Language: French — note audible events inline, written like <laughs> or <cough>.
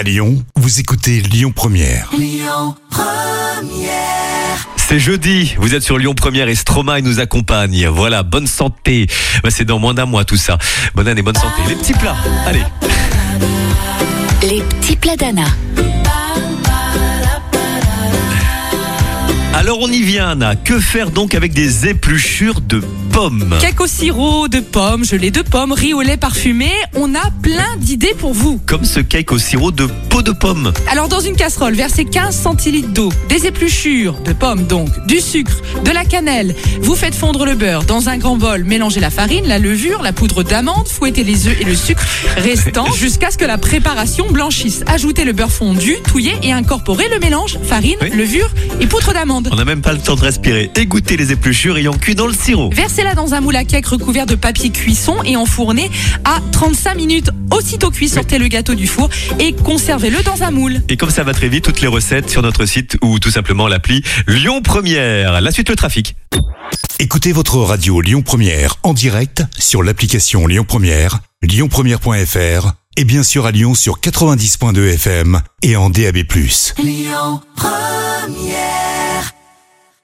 À Lyon, vous écoutez Lyon Première. C'est jeudi, vous êtes sur Lyon Première et Stromae nous accompagne. Voilà, bonne santé. Bah, c'est dans moins d'un mois tout ça. Bonne année, bonne santé. Les petits plats, allez. Les petits plats d'Anna. Alors on y vient Anna, que faire donc avec des épluchures de pommes? Cake au sirop, de pommes, gelée de pommes, riz au lait parfumé, on a plein d'idées pour vous. Comme ce cake au sirop de peau de pomme. Alors dans une casserole, versez 15 centilitres d'eau, des épluchures de pommes donc, du sucre, de la cannelle. Vous faites fondre le beurre dans un grand bol, mélangez la farine, la levure, la poudre d'amande, fouettez les œufs et le sucre restant <laughs> jusqu'à ce que la préparation blanchisse. Ajoutez le beurre fondu, touillé et incorporez le mélange farine, Oui. levure et poudre d'amande. On n'a même pas le temps de respirer. Égouttez les épluchures ayant cuit dans le sirop. Versez-la dans un moule à cake recouvert de papier cuisson et enfournez à 35 minutes. Aussitôt cuit, sortez le gâteau du four et conservez-le dans un moule. Et comme ça va très vite, toutes les recettes sur notre site ou tout simplement l'appli Lyon Première. La suite le trafic. Écoutez votre radio Lyon Première en direct sur l'application Lyon Première, lyonpremière.fr et bien sûr à Lyon sur 90.2 FM et en DAB+. Lyon Première